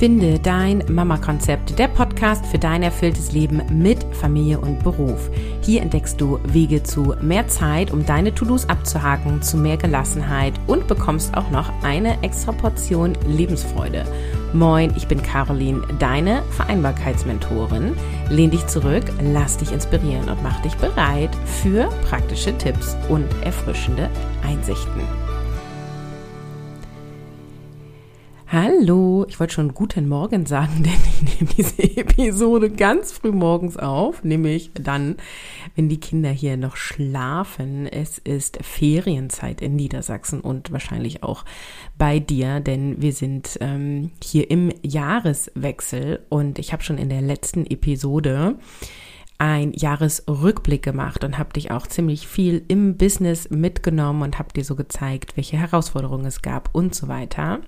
Finde dein Mama-Konzept, der Podcast für dein erfülltes Leben mit Familie und Beruf. Hier entdeckst du Wege zu mehr Zeit, um deine To-Dos abzuhaken, zu mehr Gelassenheit und bekommst auch noch eine extra Portion Lebensfreude. Moin, ich bin Caroline, deine Vereinbarkeitsmentorin. Lehn dich zurück, lass dich inspirieren und mach dich bereit für praktische Tipps und erfrischende Einsichten. Hallo, ich wollte schon guten Morgen sagen, denn ich nehme diese Episode ganz früh morgens auf, nämlich dann, wenn die Kinder hier noch schlafen. Es ist Ferienzeit in Niedersachsen und wahrscheinlich auch bei dir, denn wir sind ähm, hier im Jahreswechsel und ich habe schon in der letzten Episode ein Jahresrückblick gemacht und habe dich auch ziemlich viel im Business mitgenommen und habe dir so gezeigt, welche Herausforderungen es gab und so weiter.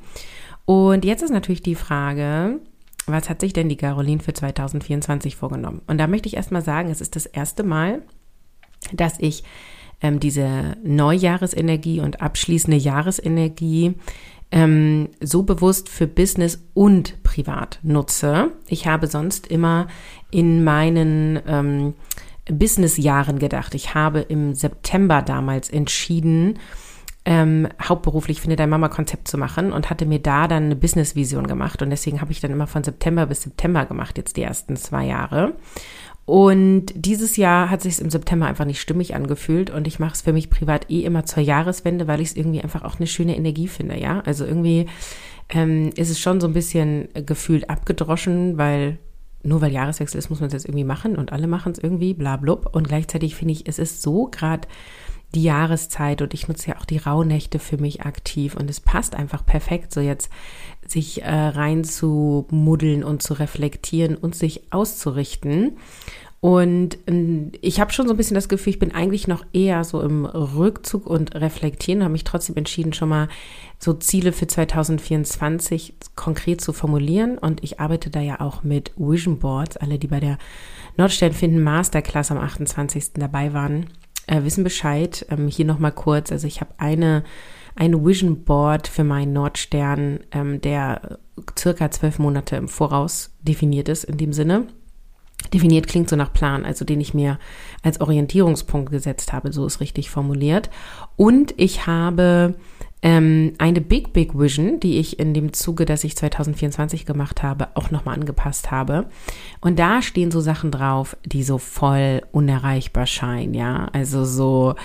Und jetzt ist natürlich die Frage, was hat sich denn die Caroline für 2024 vorgenommen? Und da möchte ich erstmal sagen, es ist das erste Mal, dass ich ähm, diese Neujahresenergie und abschließende Jahresenergie ähm, so bewusst für Business und privat nutze. Ich habe sonst immer in meinen ähm, Business-Jahren gedacht. Ich habe im September damals entschieden, ähm, hauptberuflich Finde dein Mama-Konzept zu machen und hatte mir da dann eine Business-Vision gemacht. Und deswegen habe ich dann immer von September bis September gemacht, jetzt die ersten zwei Jahre. Und dieses Jahr hat sich es im September einfach nicht stimmig angefühlt und ich mache es für mich privat eh immer zur Jahreswende, weil ich es irgendwie einfach auch eine schöne Energie finde, ja. Also irgendwie ähm, ist es schon so ein bisschen gefühlt abgedroschen, weil nur weil Jahreswechsel ist, muss man es jetzt irgendwie machen und alle machen es irgendwie, bla blub. Und gleichzeitig finde ich, es ist so gerade die Jahreszeit und ich nutze ja auch die Rauhnächte für mich aktiv und es passt einfach perfekt, so jetzt sich äh, rein zu muddeln und zu reflektieren und sich auszurichten. Und äh, ich habe schon so ein bisschen das Gefühl, ich bin eigentlich noch eher so im Rückzug und reflektieren, habe mich trotzdem entschieden, schon mal so Ziele für 2024 konkret zu formulieren. Und ich arbeite da ja auch mit Vision Boards. Alle, die bei der Nordstern finden Masterclass am 28. dabei waren, äh, wissen Bescheid. Ähm, hier nochmal kurz, also ich habe eine, eine Vision Board für meinen Nordstern, ähm, der circa zwölf Monate im Voraus definiert ist in dem Sinne. Definiert klingt so nach Plan, also den ich mir als Orientierungspunkt gesetzt habe, so ist richtig formuliert. Und ich habe ähm, eine Big Big Vision, die ich in dem Zuge, das ich 2024 gemacht habe, auch nochmal angepasst habe. Und da stehen so Sachen drauf, die so voll unerreichbar scheinen, ja. Also so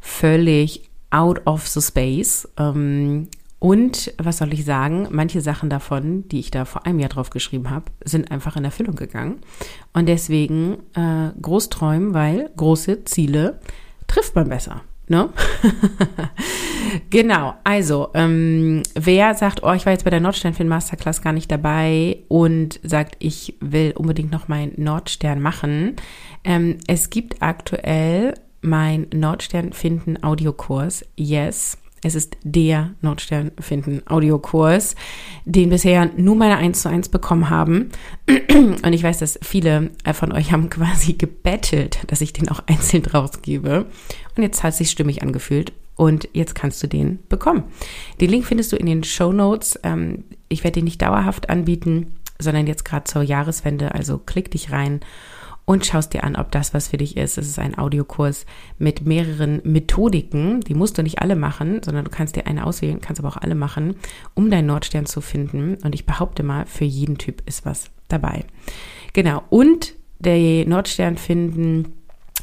völlig out of the space. Ähm, und was soll ich sagen? Manche Sachen davon, die ich da vor einem Jahr drauf geschrieben habe, sind einfach in Erfüllung gegangen. Und deswegen äh, groß träumen, weil große Ziele trifft man besser. Ne? genau, also ähm, wer sagt, oh, ich war jetzt bei der Nordsternfilm Masterclass gar nicht dabei und sagt, ich will unbedingt noch meinen Nordstern machen. Ähm, es gibt aktuell mein Nordstern finden Audiokurs. Yes. Es ist der Nordstern finden Audiokurs, den bisher nur meine 1 zu 1 bekommen haben. Und ich weiß, dass viele von euch haben quasi gebettelt, dass ich den auch einzeln rausgebe. Und jetzt hat es sich stimmig angefühlt. Und jetzt kannst du den bekommen. Den Link findest du in den Show Notes. Ähm, ich werde den nicht dauerhaft anbieten, sondern jetzt gerade zur Jahreswende. Also klick dich rein und schaust dir an, ob das was für dich ist. Es ist ein Audiokurs mit mehreren Methodiken. Die musst du nicht alle machen, sondern du kannst dir eine auswählen, kannst aber auch alle machen, um deinen Nordstern zu finden. Und ich behaupte mal, für jeden Typ ist was dabei. Genau. Und der Nordstern finden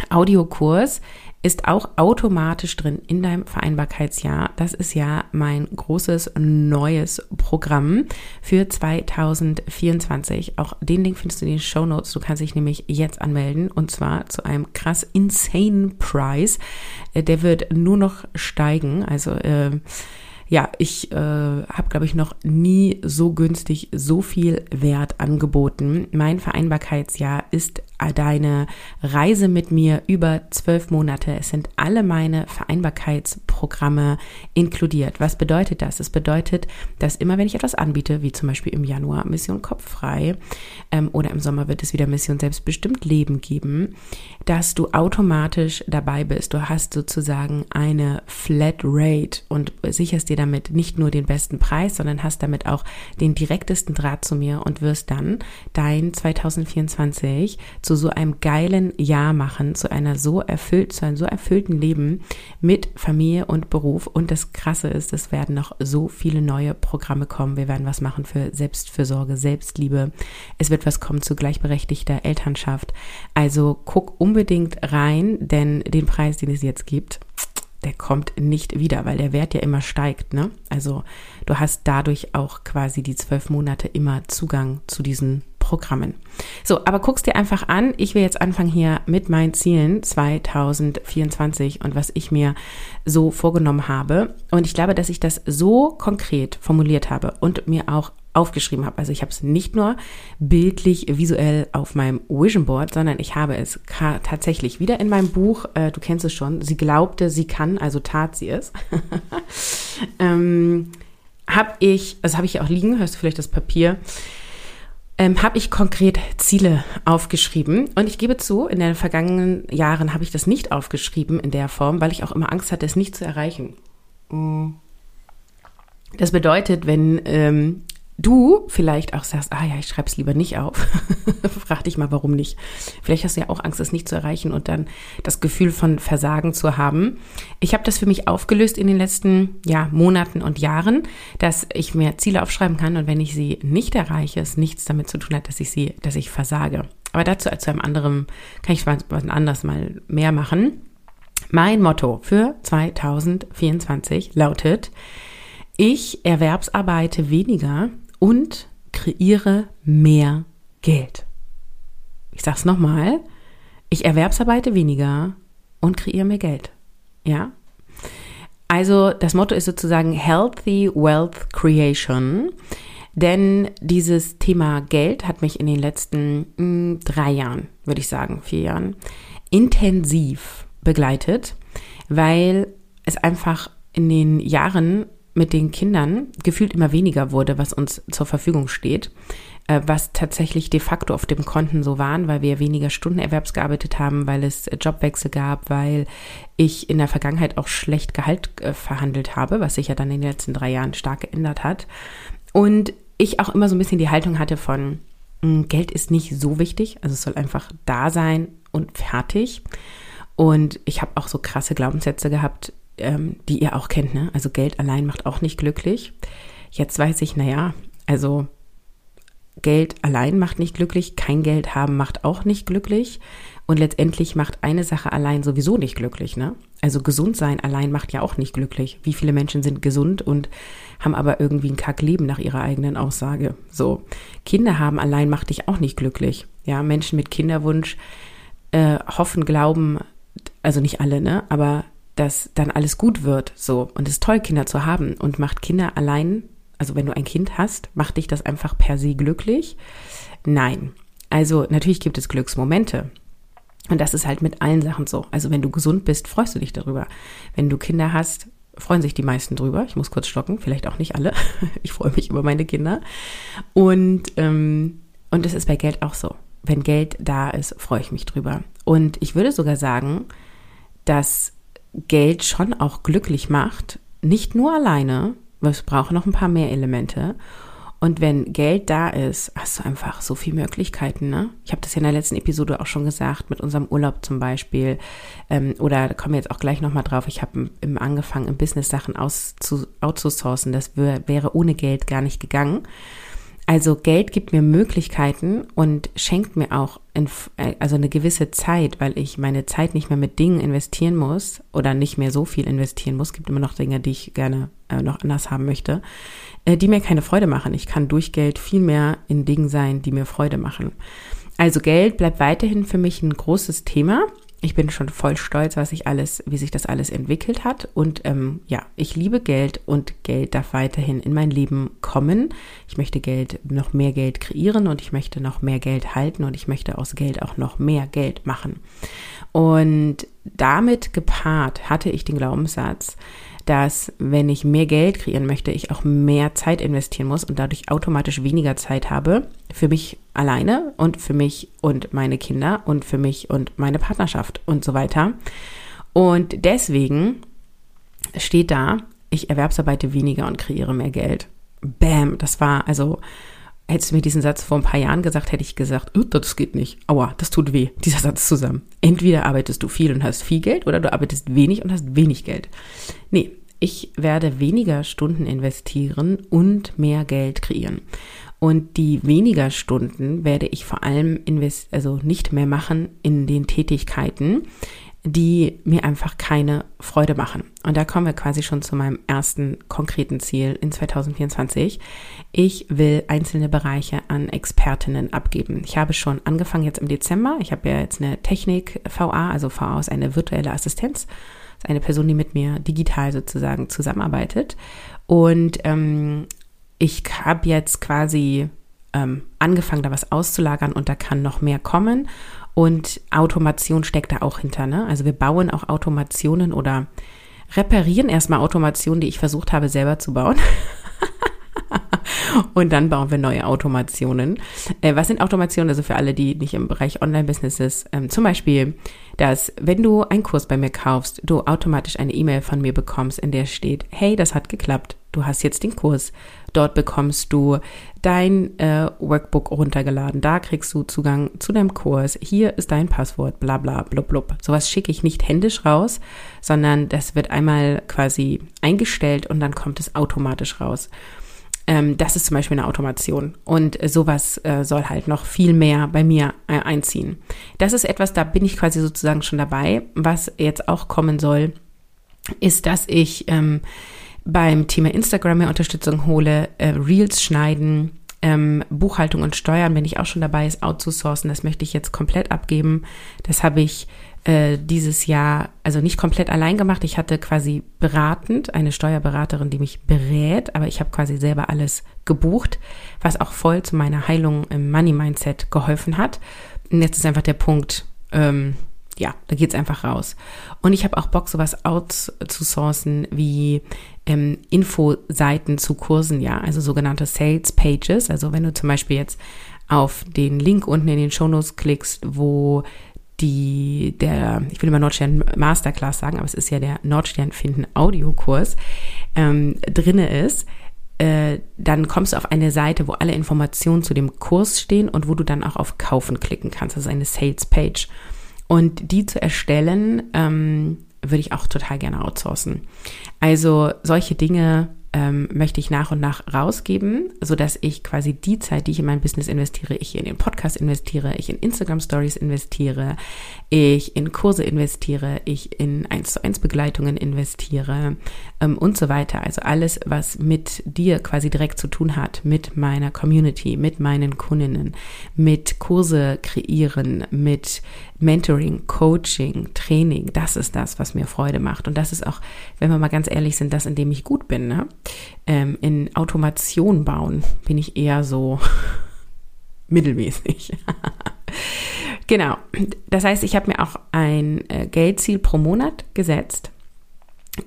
Audiokurs ist auch automatisch drin in deinem Vereinbarkeitsjahr. Das ist ja mein großes neues Programm für 2024. Auch den Link findest du in den Show Notes. Du kannst dich nämlich jetzt anmelden und zwar zu einem krass insane Price. Äh, der wird nur noch steigen. Also äh, ja, ich äh, habe, glaube ich, noch nie so günstig so viel Wert angeboten. Mein Vereinbarkeitsjahr ist deine Reise mit mir über zwölf Monate. Es sind alle meine Vereinbarkeitsprogramme inkludiert. Was bedeutet das? Es bedeutet, dass immer wenn ich etwas anbiete, wie zum Beispiel im Januar Mission Kopffrei ähm, oder im Sommer wird es wieder Mission Selbstbestimmt Leben geben, dass du automatisch dabei bist. Du hast sozusagen eine Flat Rate und sicherst dir damit nicht nur den besten Preis, sondern hast damit auch den direktesten Draht zu mir und wirst dann dein 2024 zu so einem geilen Jahr machen, zu einer so erfüllt, zu einem so erfüllten Leben mit Familie und Beruf. Und das Krasse ist, es werden noch so viele neue Programme kommen. Wir werden was machen für Selbstfürsorge, Selbstliebe. Es wird was kommen zu gleichberechtigter Elternschaft. Also guck unbedingt rein, denn den Preis, den es jetzt gibt, der kommt nicht wieder, weil der Wert ja immer steigt. Ne? Also du hast dadurch auch quasi die zwölf Monate immer Zugang zu diesen Programmen. So, aber guck's dir einfach an. Ich will jetzt anfangen hier mit meinen Zielen 2024 und was ich mir so vorgenommen habe. Und ich glaube, dass ich das so konkret formuliert habe und mir auch aufgeschrieben habe. Also ich habe es nicht nur bildlich, visuell auf meinem Vision Board, sondern ich habe es tatsächlich wieder in meinem Buch, äh, du kennst es schon, sie glaubte, sie kann, also tat sie es. ähm, habe ich, also habe ich auch liegen, hörst du vielleicht das Papier, ähm, habe ich konkret Ziele aufgeschrieben. Und ich gebe zu, in den vergangenen Jahren habe ich das nicht aufgeschrieben in der Form, weil ich auch immer Angst hatte, es nicht zu erreichen. Mm. Das bedeutet, wenn ähm, du vielleicht auch sagst, ah ja, ich schreibe es lieber nicht auf, frag dich mal, warum nicht. Vielleicht hast du ja auch Angst, es nicht zu erreichen und dann das Gefühl von Versagen zu haben. Ich habe das für mich aufgelöst in den letzten ja, Monaten und Jahren, dass ich mir Ziele aufschreiben kann und wenn ich sie nicht erreiche, es nichts damit zu tun hat, dass ich sie, dass ich versage. Aber dazu zu einem anderen, kann ich was anders mal mehr machen. Mein Motto für 2024 lautet, ich erwerbsarbeite weniger, und kreiere mehr Geld. Ich sag's nochmal. Ich erwerbsarbeite weniger und kreiere mehr Geld. Ja? Also das Motto ist sozusagen Healthy Wealth Creation. Denn dieses Thema Geld hat mich in den letzten mh, hm, drei Jahren, würde ich sagen, vier Jahren, intensiv begleitet, weil es einfach in den Jahren mit den Kindern gefühlt immer weniger wurde, was uns zur Verfügung steht, äh, was tatsächlich de facto auf dem Konten so waren, weil wir weniger Stunden erwerbsgearbeitet haben, weil es Jobwechsel gab, weil ich in der Vergangenheit auch schlecht Gehalt äh, verhandelt habe, was sich ja dann in den letzten drei Jahren stark geändert hat. Und ich auch immer so ein bisschen die Haltung hatte von, hm, Geld ist nicht so wichtig, also es soll einfach da sein und fertig. Und ich habe auch so krasse Glaubenssätze gehabt, ähm, die ihr auch kennt, ne? Also Geld allein macht auch nicht glücklich. Jetzt weiß ich, naja, also Geld allein macht nicht glücklich, kein Geld haben macht auch nicht glücklich. Und letztendlich macht eine Sache allein sowieso nicht glücklich, ne? Also gesund sein allein macht ja auch nicht glücklich. Wie viele Menschen sind gesund und haben aber irgendwie ein Kackleben nach ihrer eigenen Aussage. So. Kinder haben allein macht dich auch nicht glücklich. Ja, Menschen mit Kinderwunsch äh, hoffen, glauben, also nicht alle, ne? Aber dass dann alles gut wird, so. Und es ist toll, Kinder zu haben und macht Kinder allein, also wenn du ein Kind hast, macht dich das einfach per se glücklich? Nein. Also natürlich gibt es Glücksmomente. Und das ist halt mit allen Sachen so. Also wenn du gesund bist, freust du dich darüber. Wenn du Kinder hast, freuen sich die meisten drüber. Ich muss kurz stocken, vielleicht auch nicht alle. Ich freue mich über meine Kinder. Und, ähm, und es ist bei Geld auch so. Wenn Geld da ist, freue ich mich drüber. Und ich würde sogar sagen, dass Geld schon auch glücklich macht, nicht nur alleine, es braucht noch ein paar mehr Elemente. Und wenn Geld da ist, hast du einfach so viele Möglichkeiten. Ne? Ich habe das ja in der letzten Episode auch schon gesagt, mit unserem Urlaub zum Beispiel. Ähm, oder da kommen wir jetzt auch gleich nochmal drauf. Ich habe im, angefangen, im Business Sachen auszu, outzusourcen. Das wär, wäre ohne Geld gar nicht gegangen. Also Geld gibt mir Möglichkeiten und schenkt mir auch also eine gewisse Zeit, weil ich meine Zeit nicht mehr mit Dingen investieren muss oder nicht mehr so viel investieren muss. Es gibt immer noch Dinge, die ich gerne äh, noch anders haben möchte, äh, die mir keine Freude machen. Ich kann durch Geld viel mehr in Dingen sein, die mir Freude machen. Also Geld bleibt weiterhin für mich ein großes Thema. Ich bin schon voll stolz, was sich alles, wie sich das alles entwickelt hat. Und ähm, ja, ich liebe Geld und Geld darf weiterhin in mein Leben kommen. Ich möchte Geld, noch mehr Geld kreieren und ich möchte noch mehr Geld halten und ich möchte aus Geld auch noch mehr Geld machen. Und damit gepaart hatte ich den Glaubenssatz, dass wenn ich mehr Geld kreieren möchte, ich auch mehr Zeit investieren muss und dadurch automatisch weniger Zeit habe für mich alleine und für mich und meine Kinder und für mich und meine Partnerschaft und so weiter. Und deswegen steht da, ich erwerbsarbeite weniger und kreiere mehr Geld. Bam, das war also Hättest du mir diesen Satz vor ein paar Jahren gesagt, hätte ich gesagt, oh, das geht nicht. Aua, das tut weh, dieser Satz zusammen. Entweder arbeitest du viel und hast viel Geld oder du arbeitest wenig und hast wenig Geld. Nee, ich werde weniger Stunden investieren und mehr Geld kreieren. Und die weniger Stunden werde ich vor allem invest also nicht mehr machen in den Tätigkeiten, die mir einfach keine Freude machen. Und da kommen wir quasi schon zu meinem ersten konkreten Ziel in 2024. Ich will einzelne Bereiche an Expertinnen abgeben. Ich habe schon angefangen jetzt im Dezember. Ich habe ja jetzt eine Technik VA, also VA ist eine virtuelle Assistenz. Ist eine Person, die mit mir digital sozusagen zusammenarbeitet. Und ähm, ich habe jetzt quasi ähm, angefangen, da was auszulagern und da kann noch mehr kommen. Und Automation steckt da auch hinter. Ne? Also wir bauen auch Automationen oder reparieren erstmal Automationen, die ich versucht habe selber zu bauen. und dann bauen wir neue Automationen. Äh, was sind Automationen? Also für alle, die nicht im Bereich Online-Businesses, ähm, zum Beispiel, dass wenn du einen Kurs bei mir kaufst, du automatisch eine E-Mail von mir bekommst, in der steht, hey, das hat geklappt, du hast jetzt den Kurs. Dort bekommst du dein äh, Workbook runtergeladen. Da kriegst du Zugang zu deinem Kurs. Hier ist dein Passwort, bla bla blub blub. Sowas schicke ich nicht händisch raus, sondern das wird einmal quasi eingestellt und dann kommt es automatisch raus. Ähm, das ist zum Beispiel eine Automation. Und sowas äh, soll halt noch viel mehr bei mir äh, einziehen. Das ist etwas, da bin ich quasi sozusagen schon dabei. Was jetzt auch kommen soll, ist, dass ich ähm, beim Thema Instagram mehr Unterstützung hole, äh, Reels schneiden, ähm, Buchhaltung und Steuern bin ich auch schon dabei, ist outzusourcen. Das möchte ich jetzt komplett abgeben. Das habe ich äh, dieses Jahr also nicht komplett allein gemacht. Ich hatte quasi beratend eine Steuerberaterin, die mich berät, aber ich habe quasi selber alles gebucht, was auch voll zu meiner Heilung im Money Mindset geholfen hat. Und jetzt ist einfach der Punkt, ähm, ja, da geht's einfach raus. Und ich habe auch Bock, sowas outzusourcen wie ähm, Infoseiten zu Kursen, ja, also sogenannte Sales Pages. Also wenn du zum Beispiel jetzt auf den Link unten in den Shownotes klickst, wo die, der, ich will immer Nordstern Masterclass sagen, aber es ist ja der Nordstern finden Audiokurs, ähm, drinne ist, äh, dann kommst du auf eine Seite, wo alle Informationen zu dem Kurs stehen und wo du dann auch auf Kaufen klicken kannst. Das ist eine Sales Page. Und die zu erstellen, ähm, würde ich auch total gerne outsourcen. Also solche Dinge ähm, möchte ich nach und nach rausgeben, so dass ich quasi die Zeit, die ich in mein Business investiere, ich in den Podcast investiere, ich in Instagram Stories investiere, ich in Kurse investiere, ich in 1 zu 1 Begleitungen investiere ähm, und so weiter. Also alles, was mit dir quasi direkt zu tun hat, mit meiner Community, mit meinen Kundinnen, mit Kurse kreieren, mit Mentoring, Coaching, Training, das ist das, was mir Freude macht. Und das ist auch, wenn wir mal ganz ehrlich sind, das, in dem ich gut bin. Ne? Ähm, in Automation bauen bin ich eher so mittelmäßig. genau. Das heißt, ich habe mir auch ein äh, Geldziel pro Monat gesetzt.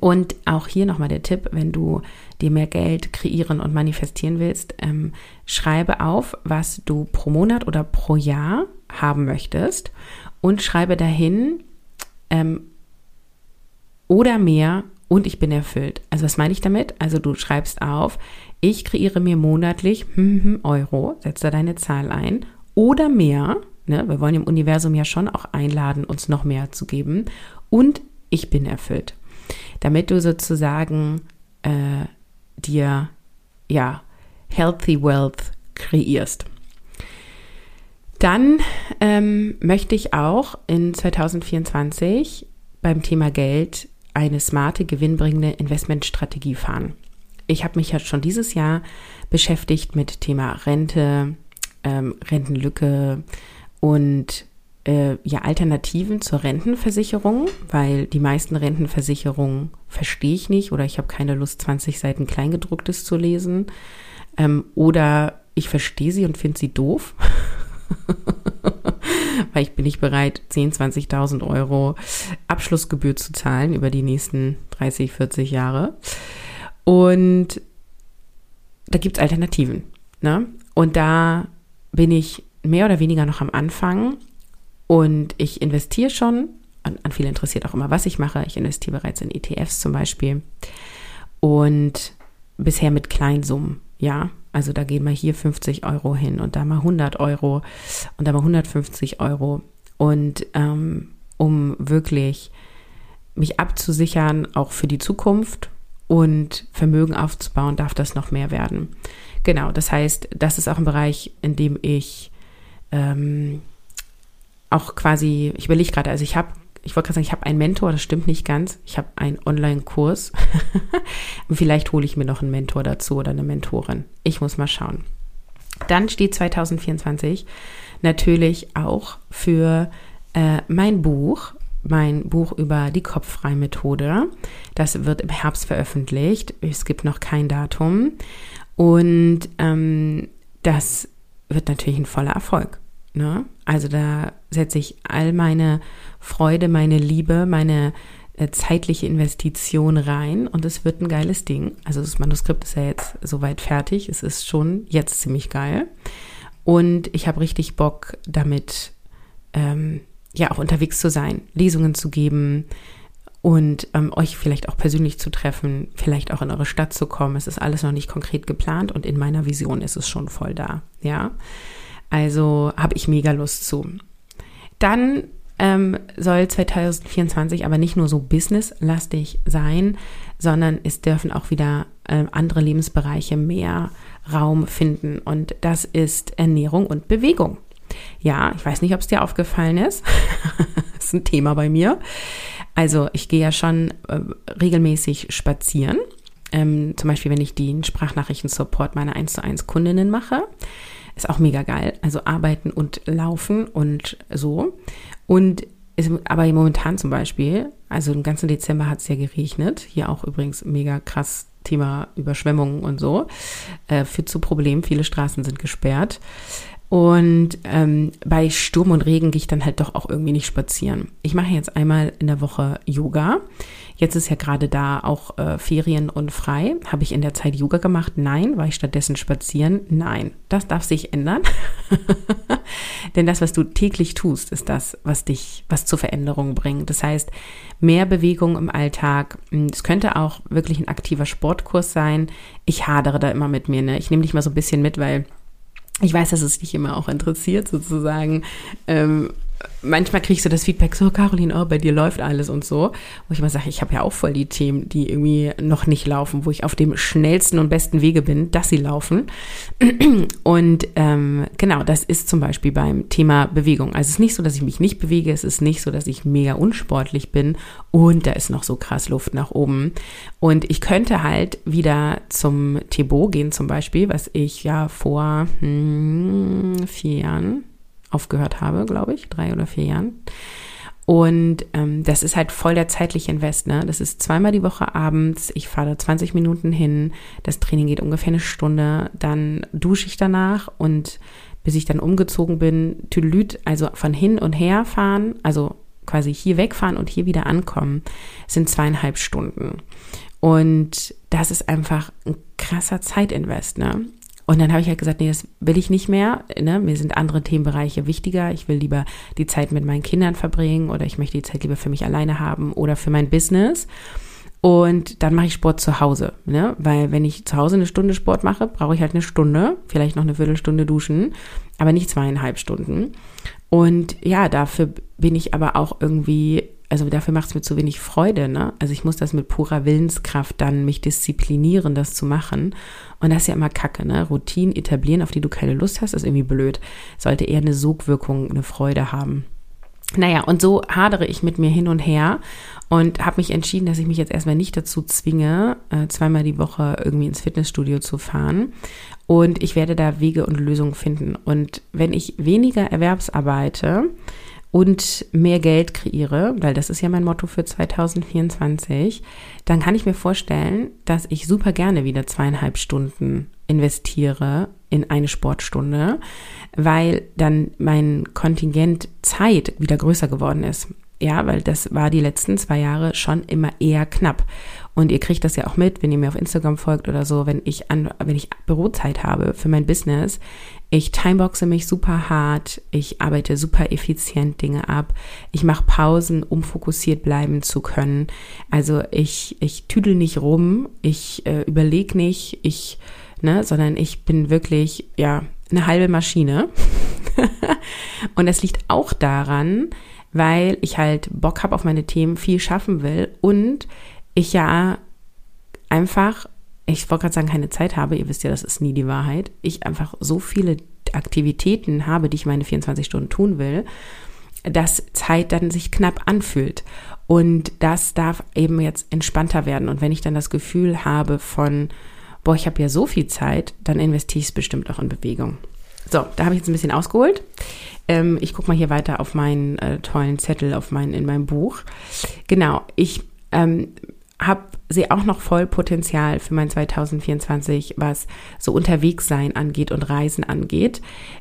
Und auch hier nochmal der Tipp, wenn du dir mehr Geld kreieren und manifestieren willst, ähm, schreibe auf, was du pro Monat oder pro Jahr haben möchtest und schreibe dahin ähm, oder mehr und ich bin erfüllt. Also was meine ich damit? Also du schreibst auf, ich kreiere mir monatlich hm, hm, Euro, setz da deine Zahl ein oder mehr. Ne? Wir wollen im Universum ja schon auch einladen, uns noch mehr zu geben. Und ich bin erfüllt. Damit du sozusagen äh, dir ja healthy wealth kreierst. Dann ähm, möchte ich auch in 2024 beim Thema Geld eine smarte, gewinnbringende Investmentstrategie fahren. Ich habe mich ja schon dieses Jahr beschäftigt mit Thema Rente, ähm, Rentenlücke und äh, ja Alternativen zur Rentenversicherung, weil die meisten Rentenversicherungen verstehe ich nicht oder ich habe keine Lust, 20 Seiten Kleingedrucktes zu lesen. Ähm, oder ich verstehe sie und finde sie doof. weil ich bin nicht bereit, 10, 20.000 Euro Abschlussgebühr zu zahlen über die nächsten 30, 40 Jahre. Und da gibt es Alternativen. Ne? Und da bin ich mehr oder weniger noch am Anfang und ich investiere schon. An, an viele interessiert auch immer, was ich mache. Ich investiere bereits in ETFs zum Beispiel. Und bisher mit Kleinsummen, ja. Also da gehen mal hier 50 Euro hin und da mal 100 Euro und da mal 150 Euro. Und ähm, um wirklich mich abzusichern, auch für die Zukunft und Vermögen aufzubauen, darf das noch mehr werden. Genau, das heißt, das ist auch ein Bereich, in dem ich ähm, auch quasi, ich überlege gerade, also ich habe, ich wollte gerade sagen, ich habe einen Mentor, das stimmt nicht ganz. Ich habe einen Online-Kurs. Vielleicht hole ich mir noch einen Mentor dazu oder eine Mentorin. Ich muss mal schauen. Dann steht 2024 natürlich auch für äh, mein Buch, mein Buch über die Kopffrei-Methode. Das wird im Herbst veröffentlicht. Es gibt noch kein Datum. Und ähm, das wird natürlich ein voller Erfolg. Ne? Also da setze ich all meine Freude, meine Liebe, meine äh, zeitliche Investition rein und es wird ein geiles Ding. Also das Manuskript ist ja jetzt soweit fertig. Es ist schon jetzt ziemlich geil. Und ich habe richtig Bock, damit ähm, ja auch unterwegs zu sein, Lesungen zu geben und ähm, euch vielleicht auch persönlich zu treffen, vielleicht auch in eure Stadt zu kommen. Es ist alles noch nicht konkret geplant und in meiner Vision ist es schon voll da. Ja. Also habe ich mega Lust zu. Dann ähm, soll 2024 aber nicht nur so businesslastig sein, sondern es dürfen auch wieder äh, andere Lebensbereiche mehr Raum finden. Und das ist Ernährung und Bewegung. Ja, ich weiß nicht, ob es dir aufgefallen ist. das ist ein Thema bei mir. Also ich gehe ja schon äh, regelmäßig spazieren. Ähm, zum Beispiel, wenn ich den Sprachnachrichten-Support meiner 1 zu 1 Kundinnen mache. Ist auch mega geil. Also arbeiten und laufen und so. Und ist, aber momentan zum Beispiel, also im ganzen Dezember hat es ja geregnet. Hier auch übrigens mega krass Thema Überschwemmungen und so. Äh, führt zu Problemen. Viele Straßen sind gesperrt. Und ähm, bei Sturm und Regen gehe ich dann halt doch auch irgendwie nicht spazieren. Ich mache jetzt einmal in der Woche Yoga. Jetzt ist ja gerade da auch äh, Ferien und frei. Habe ich in der Zeit Yoga gemacht? Nein. War ich stattdessen spazieren? Nein. Das darf sich ändern. Denn das, was du täglich tust, ist das, was dich, was zur Veränderung bringt. Das heißt, mehr Bewegung im Alltag. Hm, es könnte auch wirklich ein aktiver Sportkurs sein. Ich hadere da immer mit mir. Ne? Ich nehme dich mal so ein bisschen mit, weil ich weiß, dass es dich immer auch interessiert, sozusagen. Ähm, manchmal kriegst du das Feedback so, Caroline, oh, bei dir läuft alles und so. Wo ich immer sage, ich habe ja auch voll die Themen, die irgendwie noch nicht laufen, wo ich auf dem schnellsten und besten Wege bin, dass sie laufen. Und ähm, genau, das ist zum Beispiel beim Thema Bewegung. Also es ist nicht so, dass ich mich nicht bewege, es ist nicht so, dass ich mega unsportlich bin und da ist noch so krass Luft nach oben. Und ich könnte halt wieder zum Thebo gehen zum Beispiel, was ich ja vor hm, vier Jahren aufgehört habe, glaube ich, drei oder vier Jahren. Und ähm, das ist halt voll der zeitliche Invest. Ne? Das ist zweimal die Woche abends. Ich fahre 20 Minuten hin. Das Training geht ungefähr eine Stunde. Dann dusche ich danach und bis ich dann umgezogen bin, Tüdelüt, also von hin und her fahren, also quasi hier wegfahren und hier wieder ankommen, sind zweieinhalb Stunden. Und das ist einfach ein krasser Zeitinvest, ne? Und dann habe ich halt gesagt, nee, das will ich nicht mehr. Ne? Mir sind andere Themenbereiche wichtiger. Ich will lieber die Zeit mit meinen Kindern verbringen oder ich möchte die Zeit lieber für mich alleine haben oder für mein Business. Und dann mache ich Sport zu Hause, ne? Weil wenn ich zu Hause eine Stunde Sport mache, brauche ich halt eine Stunde, vielleicht noch eine Viertelstunde duschen, aber nicht zweieinhalb Stunden. Und ja, dafür bin ich aber auch irgendwie also dafür macht es mir zu wenig Freude, ne? Also ich muss das mit purer Willenskraft dann mich disziplinieren, das zu machen. Und das ist ja immer Kacke, ne? Routinen etablieren, auf die du keine Lust hast, ist irgendwie blöd. Sollte eher eine Sogwirkung, eine Freude haben. Naja, und so hadere ich mit mir hin und her und habe mich entschieden, dass ich mich jetzt erstmal nicht dazu zwinge, äh, zweimal die Woche irgendwie ins Fitnessstudio zu fahren. Und ich werde da Wege und Lösungen finden. Und wenn ich weniger Erwerbsarbeite, und mehr Geld kreiere, weil das ist ja mein Motto für 2024, dann kann ich mir vorstellen, dass ich super gerne wieder zweieinhalb Stunden investiere in eine Sportstunde, weil dann mein Kontingent Zeit wieder größer geworden ist. Ja, weil das war die letzten zwei Jahre schon immer eher knapp. Und ihr kriegt das ja auch mit, wenn ihr mir auf Instagram folgt oder so, wenn ich an, wenn ich Bürozeit habe für mein Business. Ich timeboxe mich super hart, ich arbeite super effizient Dinge ab, ich mache Pausen, um fokussiert bleiben zu können. Also ich, ich tüdel nicht rum, ich äh, überlege nicht, ich, ne, sondern ich bin wirklich, ja, eine halbe Maschine. Und es liegt auch daran, weil ich halt Bock habe auf meine Themen, viel schaffen will und ich ja einfach, ich wollte gerade sagen, keine Zeit habe, ihr wisst ja, das ist nie die Wahrheit, ich einfach so viele Aktivitäten habe, die ich meine 24 Stunden tun will, dass Zeit dann sich knapp anfühlt. Und das darf eben jetzt entspannter werden. Und wenn ich dann das Gefühl habe von, boah, ich habe ja so viel Zeit, dann investiere ich es bestimmt auch in Bewegung. So, da habe ich jetzt ein bisschen ausgeholt. Ähm, ich gucke mal hier weiter auf meinen äh, tollen Zettel auf mein, in meinem Buch. Genau, ich ähm, habe sehe auch noch voll Potenzial für mein 2024, was so unterwegs sein angeht und Reisen angeht.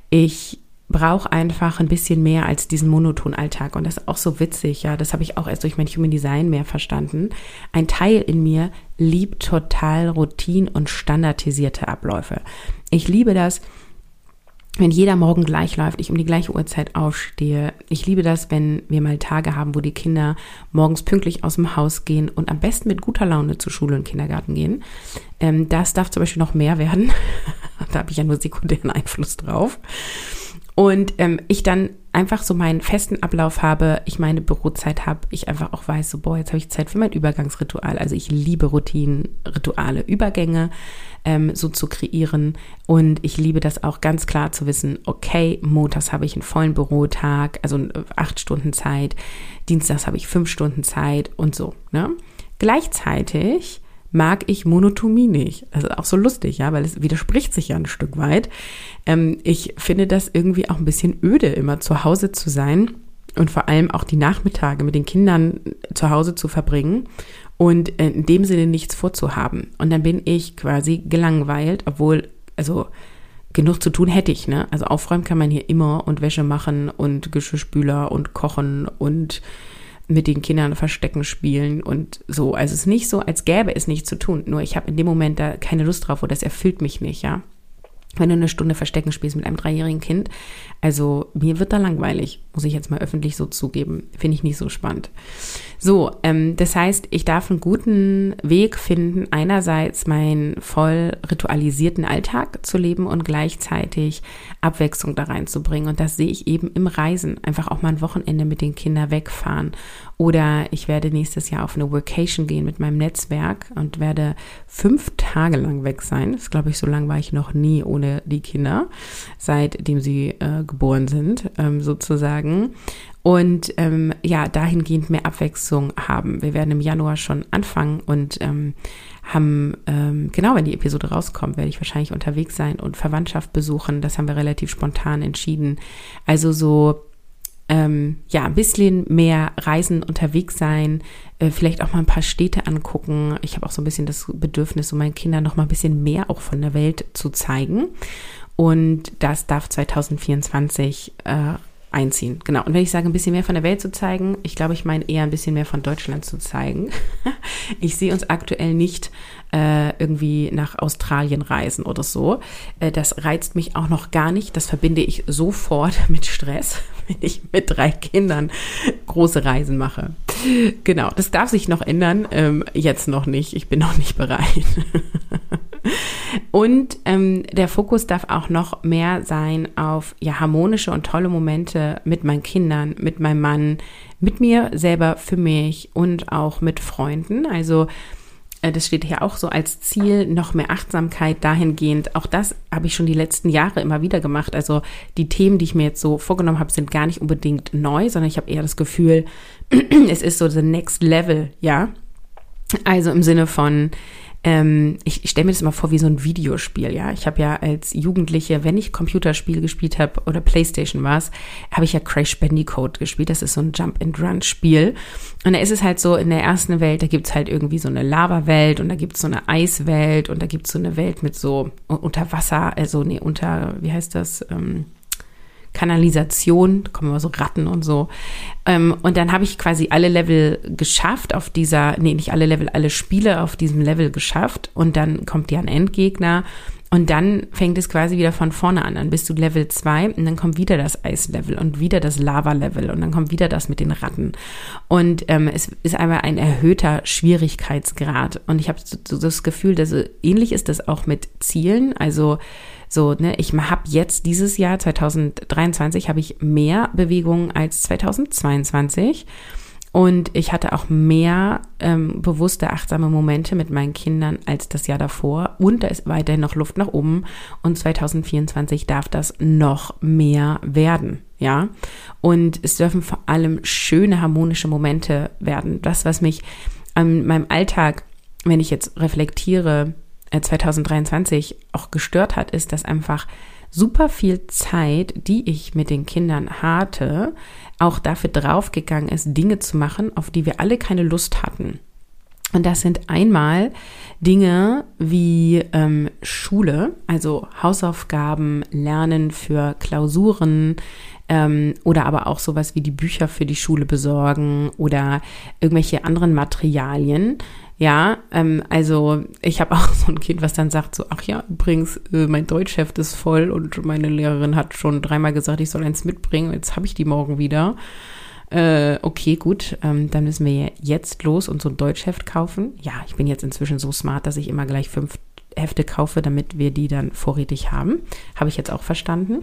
Ich brauche einfach ein bisschen mehr als diesen monotonen Alltag. Und das ist auch so witzig, ja. Das habe ich auch erst durch mein Human Design mehr verstanden. Ein Teil in mir liebt total Routine und standardisierte Abläufe. Ich liebe das, wenn jeder Morgen gleich läuft, ich um die gleiche Uhrzeit aufstehe. Ich liebe das, wenn wir mal Tage haben, wo die Kinder morgens pünktlich aus dem Haus gehen und am besten mit guter Laune zur Schule und Kindergarten gehen. Ähm, das darf zum Beispiel noch mehr werden. da habe ich ja nur sekundären Einfluss drauf. Und ähm, ich dann einfach so meinen festen Ablauf habe, ich meine Bürozeit habe, ich einfach auch weiß, so boah, jetzt habe ich Zeit für mein Übergangsritual. Also ich liebe Routinen, Rituale, Übergänge ähm, so zu kreieren. Und ich liebe das auch ganz klar zu wissen, okay, montags habe ich einen vollen Bürotag, also acht Stunden Zeit, dienstags habe ich fünf Stunden Zeit und so. Ne? Gleichzeitig mag ich Monotomie nicht. Das ist auch so lustig, ja, weil es widerspricht sich ja ein Stück weit. Ähm, ich finde das irgendwie auch ein bisschen öde, immer zu Hause zu sein und vor allem auch die Nachmittage mit den Kindern zu Hause zu verbringen und in dem Sinne nichts vorzuhaben. Und dann bin ich quasi gelangweilt, obwohl, also genug zu tun hätte ich, ne? Also aufräumen kann man hier immer und Wäsche machen und Geschirrspüler und kochen und mit den Kindern Verstecken spielen und so. Also es ist nicht so, als gäbe es nichts zu tun. Nur ich habe in dem Moment da keine Lust drauf oder das erfüllt mich nicht, ja. Wenn du eine Stunde Verstecken spielst mit einem dreijährigen Kind, also mir wird da langweilig, muss ich jetzt mal öffentlich so zugeben. Finde ich nicht so spannend. So, ähm, das heißt, ich darf einen guten Weg finden, einerseits meinen voll ritualisierten Alltag zu leben und gleichzeitig Abwechslung da reinzubringen. Und das sehe ich eben im Reisen. Einfach auch mal ein Wochenende mit den Kindern wegfahren. Oder ich werde nächstes Jahr auf eine Workation gehen mit meinem Netzwerk und werde fünf Tage lang weg sein. Das glaube ich, so lange war ich noch nie ohne die Kinder, seitdem sie äh, geboren sind, ähm, sozusagen und ähm, ja, dahingehend mehr Abwechslung haben. Wir werden im Januar schon anfangen und ähm, haben, ähm, genau wenn die Episode rauskommt, werde ich wahrscheinlich unterwegs sein und Verwandtschaft besuchen. Das haben wir relativ spontan entschieden. Also so, ähm, ja, ein bisschen mehr Reisen unterwegs sein, äh, vielleicht auch mal ein paar Städte angucken. Ich habe auch so ein bisschen das Bedürfnis, so meinen Kindern noch mal ein bisschen mehr auch von der Welt zu zeigen. Und das darf 2024 äh, einziehen. Genau. Und wenn ich sage, ein bisschen mehr von der Welt zu zeigen, ich glaube, ich meine eher ein bisschen mehr von Deutschland zu zeigen. ich sehe uns aktuell nicht äh, irgendwie nach Australien reisen oder so. Äh, das reizt mich auch noch gar nicht. Das verbinde ich sofort mit Stress, wenn ich mit drei Kindern große Reisen mache. Genau, das darf sich noch ändern. Ähm, jetzt noch nicht. Ich bin noch nicht bereit. Und ähm, der Fokus darf auch noch mehr sein auf ja harmonische und tolle Momente mit meinen Kindern, mit meinem Mann, mit mir selber, für mich und auch mit Freunden. Also äh, das steht hier auch so als Ziel, noch mehr Achtsamkeit dahingehend. Auch das habe ich schon die letzten Jahre immer wieder gemacht. Also die Themen, die ich mir jetzt so vorgenommen habe, sind gar nicht unbedingt neu, sondern ich habe eher das Gefühl, es ist so the next level, ja. Also im Sinne von, ähm, ich, ich stelle mir das immer vor wie so ein Videospiel, ja. Ich habe ja als Jugendliche, wenn ich Computerspiel gespielt habe oder Playstation war es, habe ich ja Crash Bandicoot gespielt. Das ist so ein Jump-and-Run-Spiel. Und da ist es halt so, in der ersten Welt, da gibt's halt irgendwie so eine Lava-Welt und da gibt's so eine Eiswelt und da gibt's so eine Welt mit so unter Wasser, also nee, unter, wie heißt das? Ähm, Kanalisation, da kommen immer so Ratten und so. Ähm, und dann habe ich quasi alle Level geschafft auf dieser, nee, nicht alle Level, alle Spiele auf diesem Level geschafft. Und dann kommt ja ein Endgegner. Und dann fängt es quasi wieder von vorne an. Dann bist du Level 2 und dann kommt wieder das Eislevel und wieder das Lava-Level und dann kommt wieder das mit den Ratten. Und ähm, es ist einfach ein erhöhter Schwierigkeitsgrad. Und ich habe so das Gefühl, dass ähnlich ist das auch mit Zielen. Also so, ne, ich habe jetzt dieses Jahr 2023 habe ich mehr Bewegungen als 2022 und ich hatte auch mehr ähm, bewusste, achtsame Momente mit meinen Kindern als das Jahr davor. Und da ist weiterhin noch Luft nach oben. Und 2024 darf das noch mehr werden. Ja. Und es dürfen vor allem schöne, harmonische Momente werden. Das, was mich an meinem Alltag, wenn ich jetzt reflektiere, 2023 äh, auch gestört hat, ist, dass einfach super viel Zeit, die ich mit den Kindern hatte, auch dafür draufgegangen ist, Dinge zu machen, auf die wir alle keine Lust hatten. Und das sind einmal Dinge wie ähm, Schule, also Hausaufgaben, Lernen für Klausuren ähm, oder aber auch sowas wie die Bücher für die Schule besorgen oder irgendwelche anderen Materialien, ja, ähm, also ich habe auch so ein Kind, was dann sagt so, ach ja, übrigens, äh, mein Deutschheft ist voll und meine Lehrerin hat schon dreimal gesagt, ich soll eins mitbringen, jetzt habe ich die morgen wieder. Äh, okay, gut, ähm, dann müssen wir jetzt los und so ein Deutschheft kaufen. Ja, ich bin jetzt inzwischen so smart, dass ich immer gleich fünf Hefte kaufe, damit wir die dann vorrätig haben. Habe ich jetzt auch verstanden.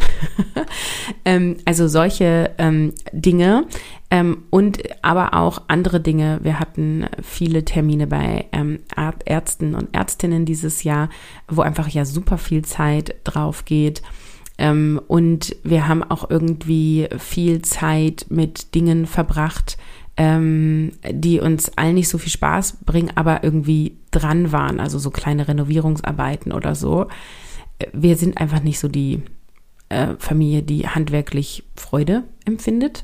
ähm, also solche ähm, Dinge ähm, und aber auch andere Dinge. Wir hatten viele Termine bei ähm, Ärzten und Ärztinnen dieses Jahr, wo einfach ja super viel Zeit drauf geht. Ähm, und wir haben auch irgendwie viel Zeit mit Dingen verbracht, ähm, die uns allen nicht so viel Spaß bringen, aber irgendwie dran waren, also so kleine Renovierungsarbeiten oder so. Wir sind einfach nicht so die äh, Familie, die handwerklich Freude empfindet.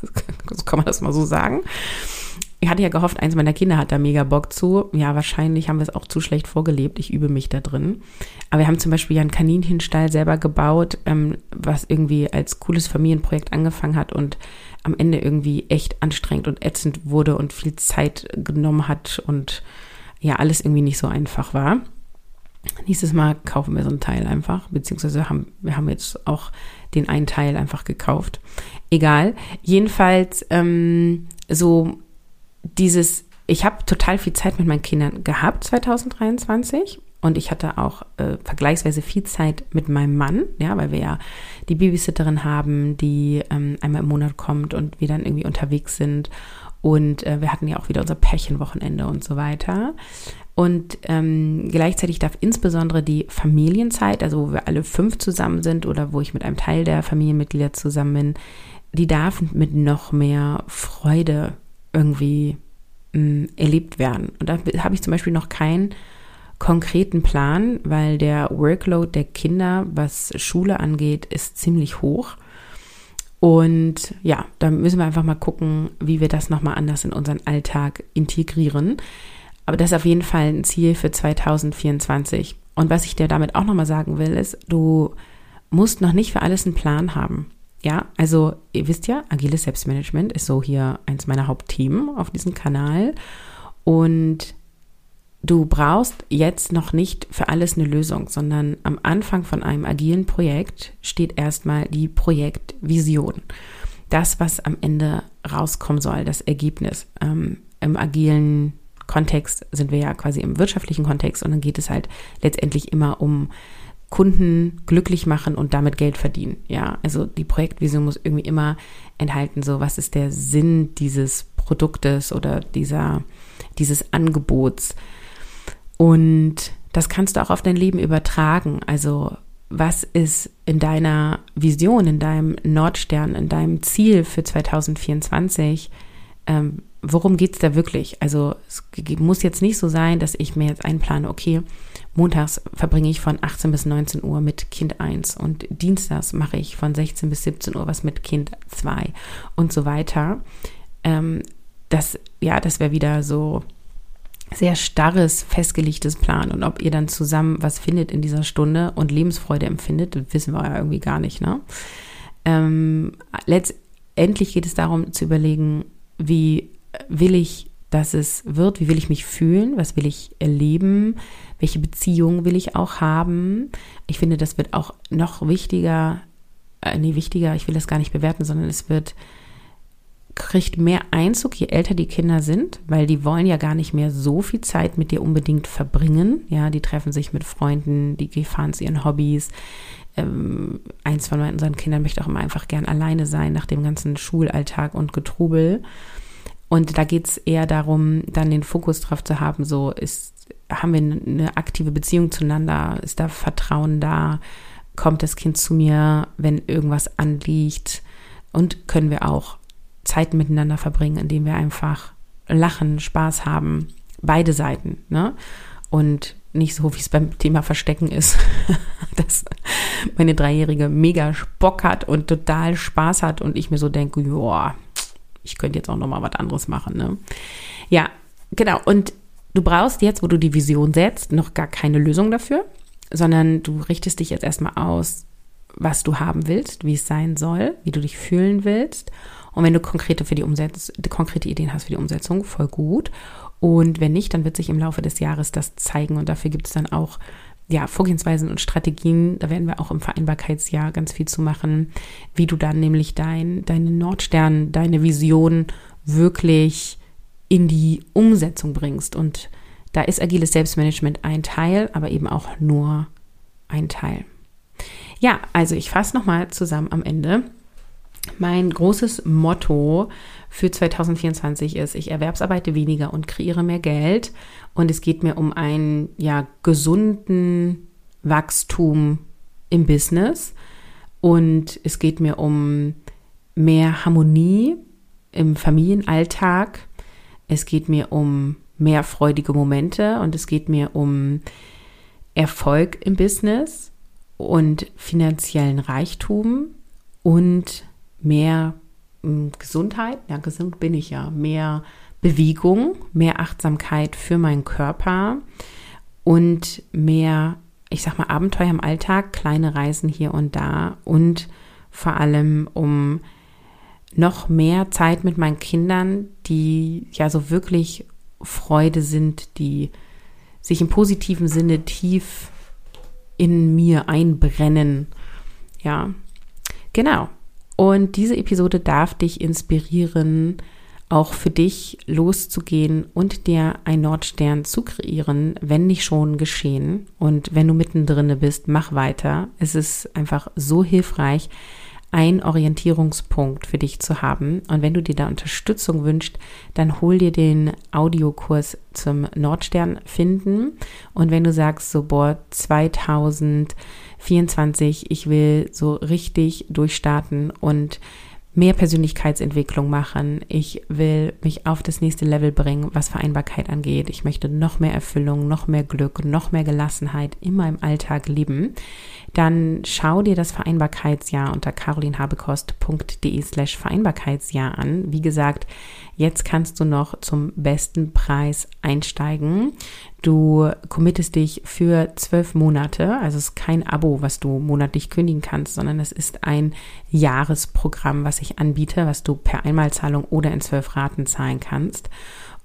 so kann man das mal so sagen. Ich hatte ja gehofft, eins meiner Kinder hat da mega Bock zu. Ja, wahrscheinlich haben wir es auch zu schlecht vorgelebt. Ich übe mich da drin. Aber wir haben zum Beispiel ja einen Kaninchenstall selber gebaut, ähm, was irgendwie als cooles Familienprojekt angefangen hat und am Ende irgendwie echt anstrengend und ätzend wurde und viel Zeit genommen hat und ja, alles irgendwie nicht so einfach war. Nächstes Mal kaufen wir so ein Teil einfach, beziehungsweise haben, wir haben jetzt auch den einen Teil einfach gekauft. Egal. Jedenfalls ähm, so dieses, ich habe total viel Zeit mit meinen Kindern gehabt 2023 und ich hatte auch äh, vergleichsweise viel Zeit mit meinem Mann, ja, weil wir ja die Babysitterin haben, die ähm, einmal im Monat kommt und wir dann irgendwie unterwegs sind. Und äh, wir hatten ja auch wieder unser Pärchenwochenende und so weiter. Und ähm, gleichzeitig darf insbesondere die Familienzeit, also wo wir alle fünf zusammen sind oder wo ich mit einem Teil der Familienmitglieder zusammen bin, die darf mit noch mehr Freude irgendwie mh, mm, erlebt werden. Und da habe ich zum Beispiel noch keinen konkreten Plan, weil der Workload der Kinder, was Schule angeht, ist ziemlich hoch. Und ja, da müssen wir einfach mal gucken, wie wir das nochmal anders in unseren Alltag integrieren. Aber das ist auf jeden Fall ein Ziel für 2024. Und was ich dir damit auch nochmal sagen will, ist, du musst noch nicht für alles einen Plan haben. Ja, also ihr wisst ja, agiles Selbstmanagement ist so hier eins meiner Hauptthemen auf diesem Kanal. Und du brauchst jetzt noch nicht für alles eine Lösung, sondern am Anfang von einem agilen Projekt steht erstmal die Projektvision. Das, was am Ende rauskommen soll, das Ergebnis. Ähm, Im agilen Kontext sind wir ja quasi im wirtschaftlichen Kontext und dann geht es halt letztendlich immer um Kunden glücklich machen und damit Geld verdienen. Ja, also die Projektvision muss irgendwie immer enthalten, so was ist der Sinn dieses Produktes oder dieser, dieses Angebots und das kannst du auch auf dein Leben übertragen. Also was ist in deiner Vision, in deinem Nordstern, in deinem Ziel für 2024? Ähm, worum geht's da wirklich? Also es muss jetzt nicht so sein, dass ich mir jetzt einplane, okay, montags verbringe ich von 18 bis 19 Uhr mit Kind 1 und dienstags mache ich von 16 bis 17 Uhr was mit Kind 2 und so weiter. Ähm, das, ja, das wäre wieder so sehr starres, festgelegtes Plan. Und ob ihr dann zusammen was findet in dieser Stunde und Lebensfreude empfindet, wissen wir ja irgendwie gar nicht. Ne? Ähm, letztendlich geht es darum zu überlegen, wie will ich, dass es wird, wie will ich mich fühlen, was will ich erleben, welche Beziehungen will ich auch haben. Ich finde, das wird auch noch wichtiger, äh, nee, wichtiger, ich will das gar nicht bewerten, sondern es wird kriegt mehr Einzug, je älter die Kinder sind, weil die wollen ja gar nicht mehr so viel Zeit mit dir unbedingt verbringen. Ja, die treffen sich mit Freunden, die fahren zu ihren Hobbys. Ähm, eins von unseren Kindern möchte auch immer einfach gern alleine sein nach dem ganzen Schulalltag und Getrubel. Und da geht es eher darum, dann den Fokus drauf zu haben, so ist, haben wir eine aktive Beziehung zueinander, ist da Vertrauen da, kommt das Kind zu mir, wenn irgendwas anliegt und können wir auch Zeit miteinander verbringen, indem wir einfach lachen, Spaß haben, beide Seiten, ne? Und nicht so, wie es beim Thema Verstecken ist, dass meine Dreijährige mega Bock hat und total Spaß hat und ich mir so denke, ja, ich könnte jetzt auch noch mal was anderes machen, ne? Ja, genau. Und du brauchst jetzt, wo du die Vision setzt, noch gar keine Lösung dafür, sondern du richtest dich jetzt erstmal aus, was du haben willst, wie es sein soll, wie du dich fühlen willst und wenn du konkrete für die konkrete Ideen hast für die Umsetzung, voll gut. Und wenn nicht, dann wird sich im Laufe des Jahres das zeigen. Und dafür gibt es dann auch ja, Vorgehensweisen und Strategien, da werden wir auch im Vereinbarkeitsjahr ganz viel zu machen, wie du dann nämlich dein, deine Nordstern, deine Vision wirklich in die Umsetzung bringst. Und da ist agiles Selbstmanagement ein Teil, aber eben auch nur ein Teil. Ja, also ich fasse nochmal zusammen am Ende. Mein großes Motto für 2024 ist, ich erwerbsarbeite weniger und kreiere mehr Geld. Und es geht mir um einen ja, gesunden Wachstum im Business. Und es geht mir um mehr Harmonie im Familienalltag. Es geht mir um mehr freudige Momente und es geht mir um Erfolg im Business und finanziellen Reichtum und mehr hm, Gesundheit, ja, gesund bin ich ja, mehr Bewegung, mehr Achtsamkeit für meinen Körper und mehr, ich sag mal, Abenteuer im Alltag, kleine Reisen hier und da und vor allem um noch mehr Zeit mit meinen Kindern, die ja so wirklich Freude sind, die sich im positiven Sinne tief in mir einbrennen. Ja, genau. Und diese Episode darf dich inspirieren, auch für dich loszugehen und dir ein Nordstern zu kreieren, wenn nicht schon geschehen. Und wenn du mittendrin bist, mach weiter. Es ist einfach so hilfreich, ein Orientierungspunkt für dich zu haben. Und wenn du dir da Unterstützung wünschst, dann hol dir den Audiokurs zum Nordstern finden. Und wenn du sagst, so, boah, 2024, ich will so richtig durchstarten und mehr Persönlichkeitsentwicklung machen. Ich will mich auf das nächste Level bringen, was Vereinbarkeit angeht. Ich möchte noch mehr Erfüllung, noch mehr Glück, noch mehr Gelassenheit immer im Alltag leben. Dann schau dir das Vereinbarkeitsjahr unter carolinhabekost.de slash Vereinbarkeitsjahr an. Wie gesagt, Jetzt kannst du noch zum besten Preis einsteigen. Du committest dich für zwölf Monate, also es ist kein Abo, was du monatlich kündigen kannst, sondern es ist ein Jahresprogramm, was ich anbiete, was du per Einmalzahlung oder in zwölf Raten zahlen kannst.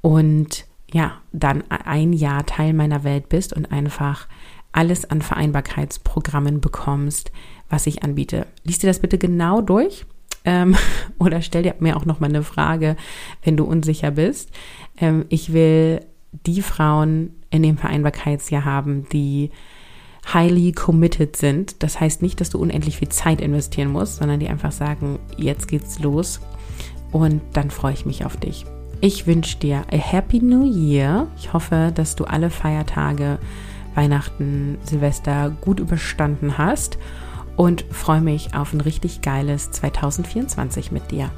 Und ja, dann ein Jahr Teil meiner Welt bist und einfach alles an Vereinbarkeitsprogrammen bekommst, was ich anbiete. Lies dir das bitte genau durch ähm, oder stell dir mir auch noch mal eine Frage, wenn du unsicher bist. Ähm, ich will die Frauen in dem Vereinbarkeitsjahr haben, die highly committed sind. Das heißt nicht, dass du unendlich viel Zeit investieren musst, sondern die einfach sagen, jetzt geht's los und dann freue ich mich auf dich. Ich wünsche dir a happy new year. Ich hoffe, dass du alle Feiertage, Weihnachten, Silvester gut überstanden hast und freue mich auf ein richtig geiles 2024 mit dir.